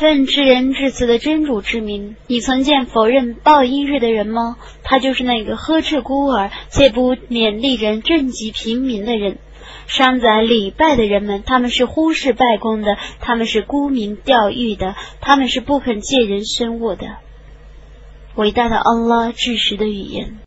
奉至仁至慈的真主之名，你曾见否认报应日的人吗？他就是那个呵斥孤儿却不勉励人赈济平民的人。伤宰礼拜的人们，他们是忽视拜功的，他们是沽名钓誉的，他们是不肯借人生物的。伟大的安拉至实的语言。